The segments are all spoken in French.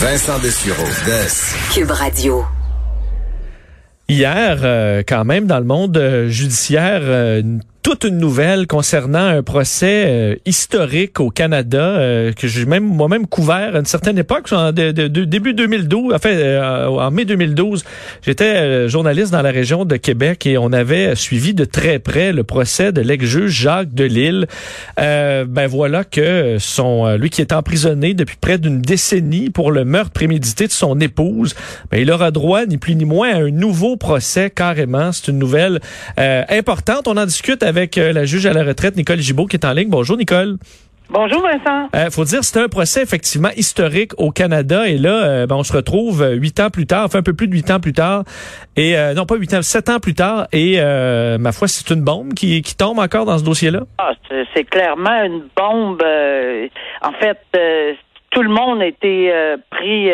Vincent Dessureau, Des. Cube Radio. Hier, euh, quand même, dans le monde euh, judiciaire, euh, toute une nouvelle concernant un procès euh, historique au Canada euh, que j'ai même moi-même couvert à une certaine époque, en début 2012, enfin euh, en mai 2012, j'étais journaliste dans la région de Québec et on avait suivi de très près le procès de l'ex-juge Jacques Delille. ben voilà que son lui qui est emprisonné depuis près d'une décennie pour le meurtre prémédité de son épouse, ben il aura droit ni plus ni moins à un nouveau procès carrément. C'est une nouvelle importante. On en discute avec euh, la juge à la retraite, Nicole Gibault, qui est en ligne. Bonjour, Nicole. Bonjour Vincent. Euh, faut dire c'est un procès effectivement historique au Canada et là euh, ben, on se retrouve euh, huit ans plus tard, enfin un peu plus de huit ans plus tard et non pas huit ans, sept ans plus tard et ma foi c'est une bombe qui, qui tombe encore dans ce dossier-là. Ah, c'est clairement une bombe. en fait, tout le monde a été pris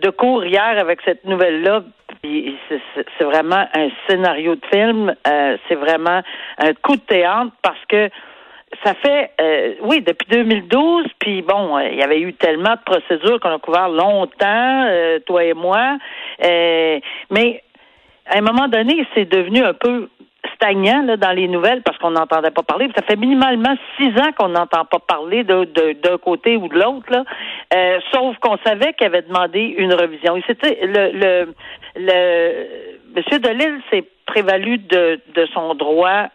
de court hier avec cette nouvelle-là. C'est vraiment un scénario de film. c'est vraiment un coup de théâtre parce que ça fait, euh, oui, depuis 2012, puis bon, euh, il y avait eu tellement de procédures qu'on a couvert longtemps, euh, toi et moi, mais à un moment donné, c'est devenu un peu stagnant là, dans les nouvelles parce qu'on n'entendait pas parler. Ça fait minimalement six ans qu'on n'entend pas parler d'un côté ou de l'autre. Là. sauf qu'on savait qu'il avait demandé une revision. Et c'était le, Monsieur Delille s'est prévalu de, son droit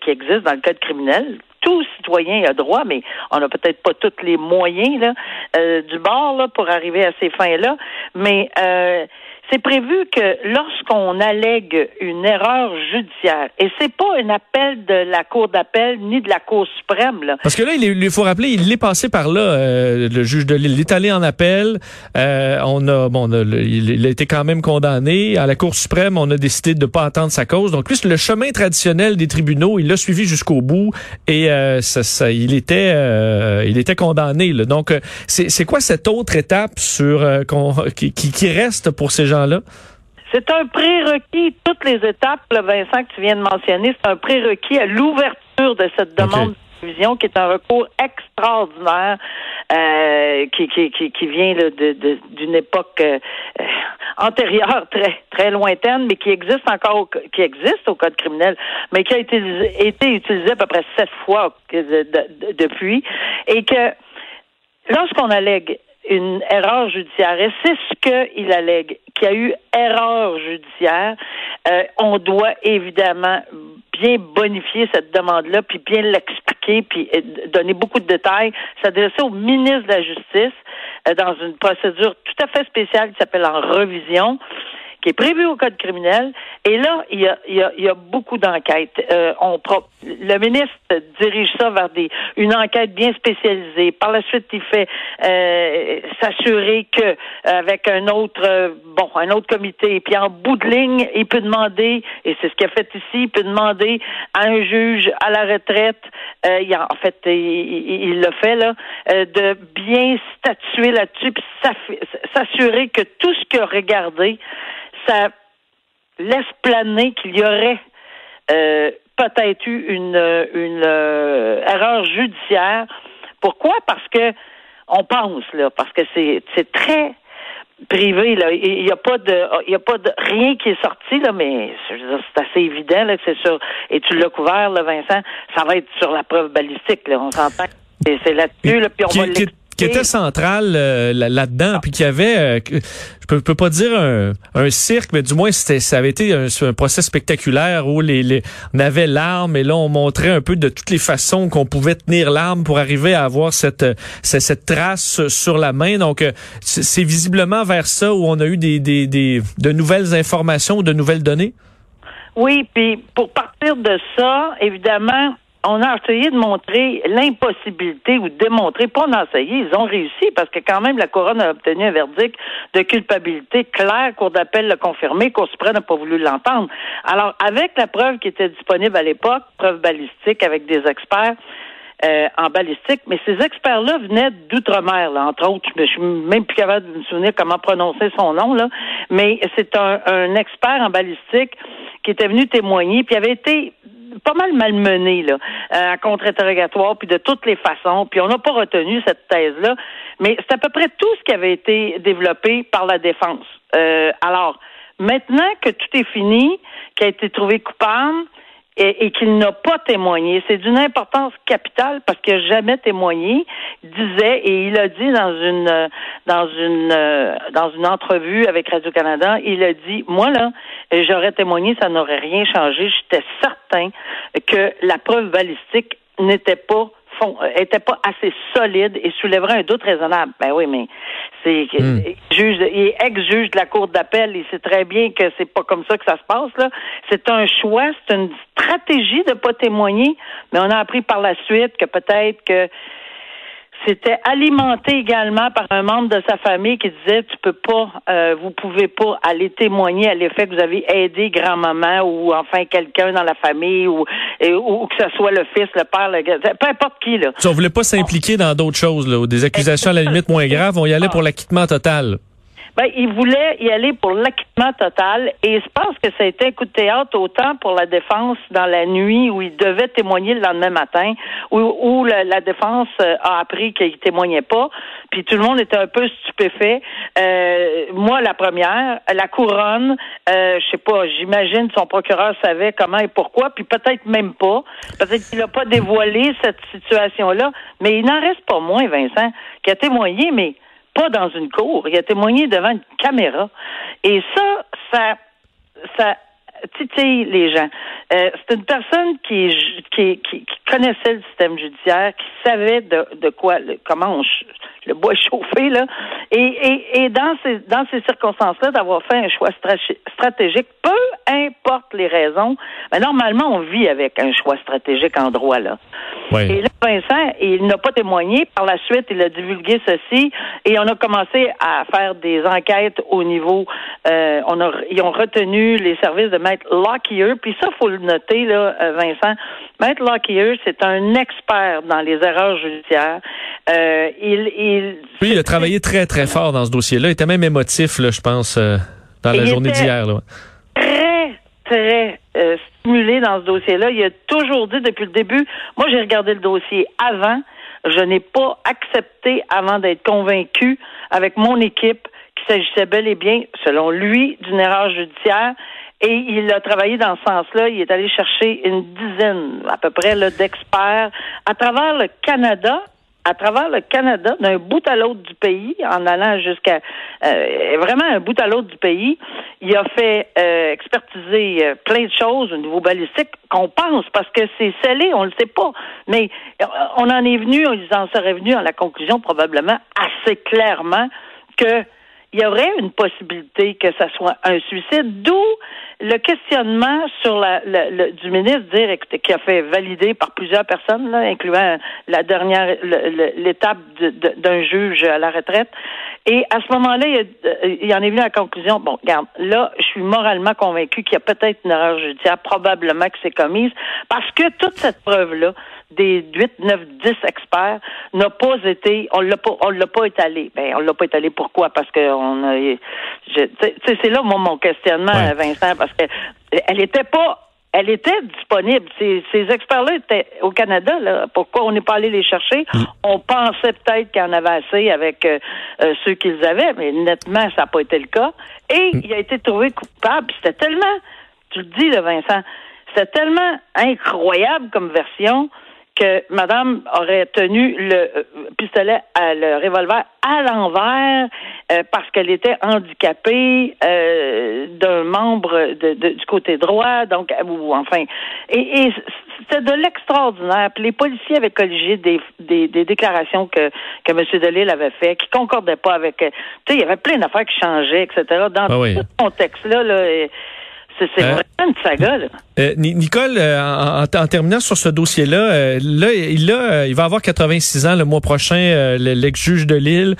qui existe dans le code criminel, tout citoyen a droit, mais on n'a peut-être pas tous les moyens là, euh, du bord là, pour arriver à ces fins-là. Mais euh, c'est prévu que lorsqu'on allègue une erreur judiciaire, et c'est pas un appel de la Cour d'appel ni de la Cour suprême. Là. Parce que là, il, faut rappeler, il est passé par là, euh, le juge de l'île. Il est allé en appel. Euh, on a, bon, il, a été quand même condamné. À la Cour suprême, on a décidé de ne pas attendre sa cause. Donc, plus le chemin traditionnel des tribunaux, il l'a suivi jusqu'au bout et euh, ça, ça, il était, il était condamné. Là. Donc, c'est quoi cette autre étape sur qui, qui reste pour ces gens C'est un prérequis, toutes les étapes, Vincent, que tu viens de mentionner, c'est un prérequis à l'ouverture de cette demande de révision qui est un recours extraordinaire euh, qui, qui, qui, vient d'une époque euh, antérieure, très très lointaine, mais qui existe encore, qui existe au code criminel, mais qui a été, été utilisé à peu près sept fois depuis, et que lorsqu'on allègue une erreur judiciaire. Et c'est ce qu'il allègue, qu'il y a eu erreur judiciaire. Euh, on doit évidemment bien bonifier cette demande-là, puis bien l'expliquer, puis euh, donner beaucoup de détails, s'adresser au ministre de la Justice euh, dans une procédure tout à fait spéciale qui s'appelle en revision qui est prévu au code criminel. Et là, il y a, il y a, il y a beaucoup d'enquêtes. Euh, on le ministre dirige ça vers des une enquête bien spécialisée. Par la suite, il fait euh, s'assurer que avec un autre euh, bon un autre comité. Puis en bout de ligne, il peut demander et c'est ce qu'il a fait ici, il peut demander à un juge à la retraite. Euh, il a, en fait, il, le fait là, de bien statuer là-dessus, puis s'assurer que tout ce qu'il a regardé ça laisse planer qu'il y aurait euh, peut-être eu une, une euh, erreur judiciaire. Pourquoi? Parce que on pense là, parce que c'est c'est très privé là. Il n'y a pas de il y a pas de rien qui est sorti là, mais c'est assez évident là que c'est sur et tu l'as couvert là, Vincent. Ça va être sur la preuve balistique là. On s'entend. C'est là-dessus là, puis on va qui était central euh, là-dedans, puis qui avait, euh, je peux, peux pas dire un, un, cirque, mais du moins c'était, ça avait été un, un procès spectaculaire où les, les, on avait l'arme et là on montrait un peu de toutes les façons qu'on pouvait tenir l'arme pour arriver à avoir cette, cette, cette trace sur la main. Donc euh, c'est visiblement vers ça où on a eu des, des, des de nouvelles informations, de nouvelles données. Oui, puis pour partir de ça, évidemment, on a essayé de montrer l'impossibilité ou de démontrer, pas en essayé, ils ont réussi parce que quand même la couronne a obtenu un verdict de culpabilité clair, Cour d'appel l'a confirmé, Cour suprême n'a pas voulu l'entendre. Alors, avec la preuve qui était disponible à l'époque, preuve balistique avec des experts, euh, en balistique, mais ces experts-là venaient d'outre-mer, entre autres. Je suis même plus capable de me souvenir comment prononcer son nom, là. Mais c'est un, un expert en balistique qui était venu témoigner, puis avait été pas mal malmené là, à contre-interrogatoire, puis de toutes les façons. Puis on n'a pas retenu cette thèse-là, mais c'est à peu près tout ce qui avait été développé par la défense. alors, maintenant que tout est fini, qu'il a été trouvé coupable, et, qu'il n'a pas témoigné. C'est d'une importance capitale parce qu'il n'a jamais témoigné. Disait et il a dit dans une dans une dans une entrevue avec Radio Canada, il a dit moi là, j'aurais témoigné, ça n'aurait rien changé. J'étais certain que la preuve balistique n'était pas était pas assez solide et soulèverait un doute raisonnable. Ben oui, mais c'est hmm. juge, il est ex-juge de la cour d'appel. Il sait très bien que c'est pas comme ça que ça se passe là. C'est un choix, c'est une stratégie de pas témoigner. Mais on a appris par la suite que peut-être que c'était alimenté également par un membre de sa famille qui disait tu peux pas, euh, vous pouvez pas aller témoigner à l'effet que vous avez aidé grand-maman ou enfin quelqu'un dans la famille ou, ou, que ce soit le fils, le père, le peu importe qui là. Si on voulait pas s'impliquer dans d'autres choses là, ou des accusations à la limite moins graves, on y allait pour l'acquittement total. Ben, il voulait y aller pour l'acquittement total et je pense que ça a été un coup de théâtre autant pour la défense dans la nuit où il devait témoigner le lendemain matin, où, la, défense euh, a appris qu'il témoignait pas, puis tout le monde était un peu stupéfait. Euh, moi, la première, la couronne, euh, je sais pas, j'imagine son procureur savait comment et pourquoi, puis peut-être même pas, peut-être qu'il n'a pas dévoilé cette situation-là, mais il n'en reste pas moins, Vincent, qui a témoigné, mais dans une cour. Il a témoigné devant une caméra. Et ça, ça, ça titille les gens. Euh, c'est une personne qui, qui, qui, connaissait le système judiciaire, qui savait de, quoi, comment on, le bois chauffé là, et, et, et dans ces dans ces circonstances-là, d'avoir fait un choix stratégique, peu les raisons, mais normalement on vit avec un choix stratégique en droit là. Et là, Vincent, il n'a pas témoigné. Par la suite, il a divulgué ceci et on a commencé à faire des enquêtes au niveau. Euh, on a, ils ont retenu les services de Maître Lockyer. Puis ça, faut le noter là, euh, Vincent. Maître Lockyer, c'est un expert dans les erreurs judiciaires. Euh, il, il, oui, il a travaillé très très fort dans ce dossier-là. Il était même émotif, là, je pense, euh, dans la journée d'hier. Très euh, stimulé dans ce dossier-là. Il a toujours dit depuis le début, moi j'ai regardé le dossier avant, je n'ai pas accepté avant d'être convaincu avec mon équipe qu'il s'agissait bel et bien, selon lui, d'une erreur judiciaire. Et il a travaillé dans ce sens-là. Il est allé chercher une dizaine, à peu près, d'experts à travers le Canada à travers le Canada, d'un bout à l'autre du pays, en allant jusqu'à euh, vraiment un bout à l'autre du pays. Il a fait euh, expertiser euh, plein de choses au niveau balistique qu'on pense parce que c'est scellé, on le sait pas. Mais on en est venu, ils en seraient venus à la conclusion probablement assez clairement que il y aurait une possibilité que ça soit un suicide, d'où le questionnement sur la, le, du ministre dire qui a fait valider par plusieurs personnes, là, incluant la dernière l'étape d'un juge à la retraite. Et à ce moment-là, il, il, en est venu à la conclusion, bon, regarde, là, je suis moralement convaincu qu'il y a peut-être une erreur judiciaire, probablement que c'est commise, parce que toute cette preuve-là, des 8, 9, 10 experts n'a pas été, on l'a pas, on l'a pas étalé. Ben, on l'a pas étalé pourquoi? Parce que on a, c'est là mon, mon questionnement, Vincent, parce que elle était pas elle était disponible. Ces, ces experts-là étaient au Canada. Là. Pourquoi on n'est pas allé les chercher? Mm. On pensait peut-être qu'il y en avait assez avec euh, euh, ceux qu'ils avaient, mais nettement, ça n'a pas été le cas. Et mm. il a été trouvé coupable. C'était tellement, tu le dis, là, Vincent, c'était tellement incroyable comme version que madame aurait tenu le euh, pistolet, à, le revolver à l'envers euh, parce qu'elle était handicapée euh, d'un membre de, du côté droit, donc ou enfin, et, et c'était de l'extraordinaire. Puis les policiers avaient colligé des, des, des, déclarations que que M. Delille avait fait, qui concordaient pas avec. Tu sais, il y avait plein d'affaires qui changeaient, etc. Dans ah ce contexte-là, là. C'est euh, vraiment une saga. Là. Euh, Nicole, euh, en, terminant sur ce dossier-là, là, il, a, il va avoir 86 ans le mois prochain, l'ex-juge de Lille.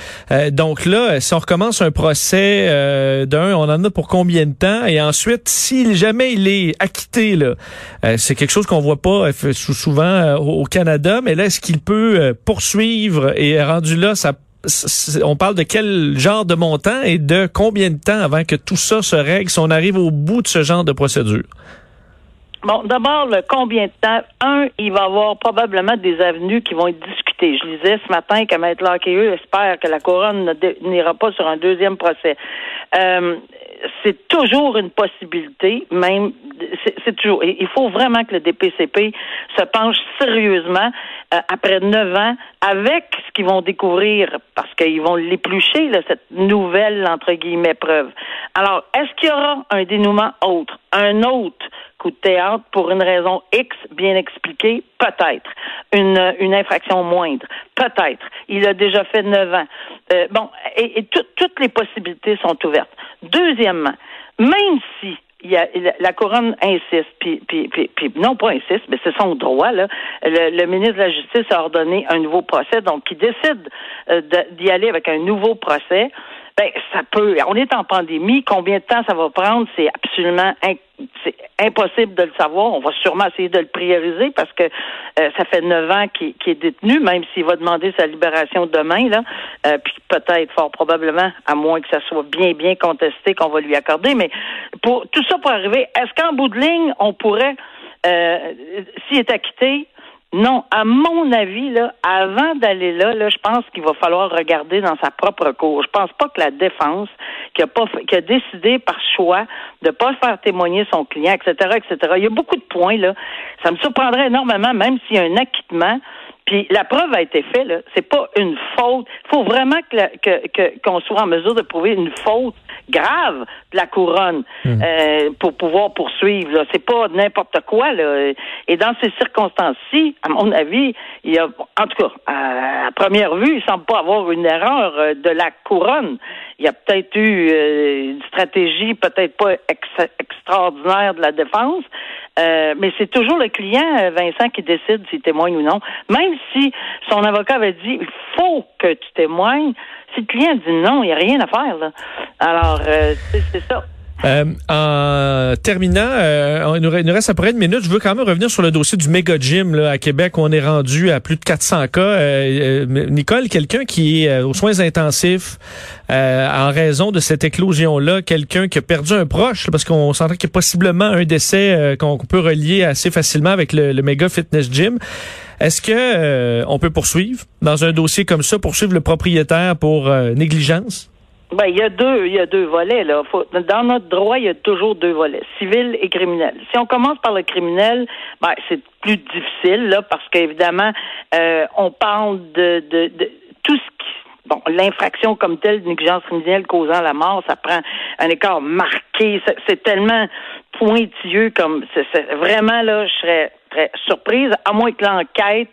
donc là, si on recommence un procès d'un, on en a pour combien de temps? Et ensuite, si jamais il est acquitté, là, c'est quelque chose qu'on voit pas souvent au Canada, mais là, est-ce qu'il peut poursuivre et rendu là, ça on parle de quel genre de montant et de combien de temps avant que tout ça se règle si on arrive au bout de ce genre de procédure? Bon, d'abord, le combien de temps? Un, il va y avoir probablement des avenues qui vont être discutées. Je lisais ce matin que Maître Laqueux espère que la couronne n'ira pas sur un deuxième procès. Euh, c'est toujours une possibilité, même c'est toujours. Il faut vraiment que le DPCP se penche sérieusement euh, après neuf ans avec ce qu'ils vont découvrir, parce qu'ils vont l'éplucher là, cette nouvelle entre guillemets preuve. Alors, est-ce qu'il y aura un dénouement autre, un autre coup de théâtre pour une raison X bien expliquée? Peut-être. Une, une infraction moindre? Peut-être. Il a déjà fait neuf ans. Euh, bon, et, toutes les possibilités sont ouvertes. Deuxièmement, même si il y a, la, couronne insiste, puis, puis, puis, non pas insiste, mais c'est son droit. Là. Le, ministre de la Justice a ordonné un nouveau procès, donc il décide euh, d'y aller avec un nouveau procès. Ben, ça peut. On est en pandémie. Combien de temps ça va prendre? C'est absolument c'est impossible de le savoir. On va sûrement essayer de le prioriser parce que euh, ça fait neuf ans qu'il est détenu, même s'il va demander sa libération demain, là. Euh, puis peut-être, fort probablement, à moins que ça soit bien, bien contesté, qu'on va lui accorder. Mais pour tout ça pour arriver, est-ce qu'en bout de ligne, on pourrait, euh, s'il est acquitté, non, à mon avis, là, avant d'aller là, là, je pense qu'il va falloir regarder dans sa propre cour. Je pense pas que la défense, qui a pas, qui a décidé par choix de pas faire témoigner son client, etc., etc. Il y a beaucoup de points là. Ça me surprendrait énormément, même s'il y a un acquittement. Puis la preuve a été faite, là. C'est pas une faute. Il faut vraiment que, qu'on soit en mesure de prouver une faute grave de la couronne hmm. euh, pour pouvoir poursuivre. Là. C'est pas n'importe quoi. Là. Et dans ces circonstances-ci, à mon avis, il y a, en tout cas, à, première vue, il semble pas avoir une erreur euh, de la couronne. Il y a peut-être eu euh, une stratégie peut-être pas extraordinaire de la défense, euh, mais c'est toujours le client, Vincent, qui décide s'il témoigne ou non. Même si son avocat avait dit il faut que tu témoignes, si le client dit non, il n'y a rien à faire. Alors, euh, c'est ça. Euh, en terminant, euh, il, nous reste à peu près une minute. Je veux quand même revenir sur le dossier du méga gym là, à Québec où on est rendu à plus de 400 cas. Euh, Nicole, quelqu'un qui est aux soins intensifs en raison de cette éclosion-là, quelqu'un qui a perdu un proche, parce qu'on s'entend qu'il y a possiblement un décès qu'on peut relier assez facilement avec le, le méga fitness gym. Est-ce que on peut poursuivre dans un dossier comme ça, poursuivre le propriétaire pour négligence? Ben, il y a deux, il y a deux volets là. dans notre droit, il y a toujours deux volets, civil et criminel. Si on commence par le criminel, ben, c'est plus difficile là parce qu'évidemment, euh, on parle de, de, de tout ce qui bon, l'infraction comme telle, négligence criminelle causant la mort, ça prend un écart marqué. C'est tellement pointilleux comme vraiment là, je serais très surprise, à moins que l'enquête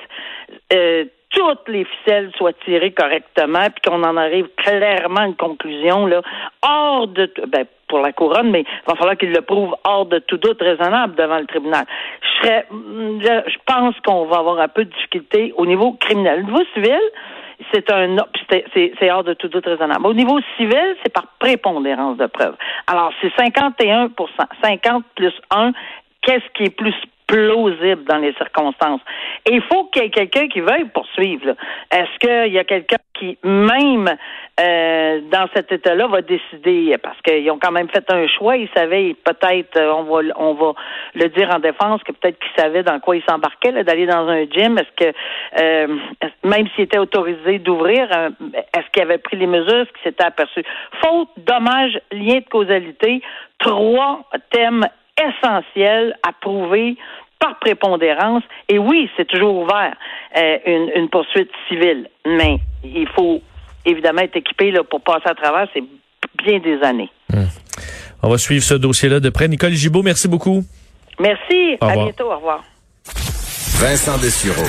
euh, toutes les ficelles soient tirées correctement, puis qu'on en arrive clairement à une conclusion là, hors de ben, pour la couronne, mais il va falloir qu'il le prouve hors de tout doute raisonnable devant le tribunal. Je serais, je pense qu'on va avoir un peu de difficulté au niveau criminel. Au niveau civil, c'est un c'est hors de tout doute raisonnable. Au niveau civil, c'est par prépondérance de preuve. Alors, c'est 51% 50 plus 1 qu'est-ce qui est plus plausible dans les circonstances. Et il faut qu'il y ait quelqu'un qui veuille poursuivre. Est-ce qu'il y a quelqu'un qui, même euh, dans cet état-là, va décider, parce qu'ils ont quand même fait un choix, ils savaient peut-être, euh, on va on va le dire en défense, que peut-être qu'ils savaient dans quoi ils s'embarquaient, d'aller dans un gym. Est-ce que euh, même s'ils étaient autorisés d'ouvrir, est-ce qu'ils avaient pris les mesures, est-ce qu'ils s'étaient aperçus? Faute, dommage, lien de causalité, trois thèmes essentiel à prouver par prépondérance. Et oui, c'est toujours ouvert euh, une, poursuite civile, mais il faut évidemment être équipé là, pour passer à travers. C'est bien des années. Hmm. On va suivre ce dossier-là de près. Nicole Gibault, merci beaucoup. Merci. À bientôt. Au revoir. Vincent Dessureau.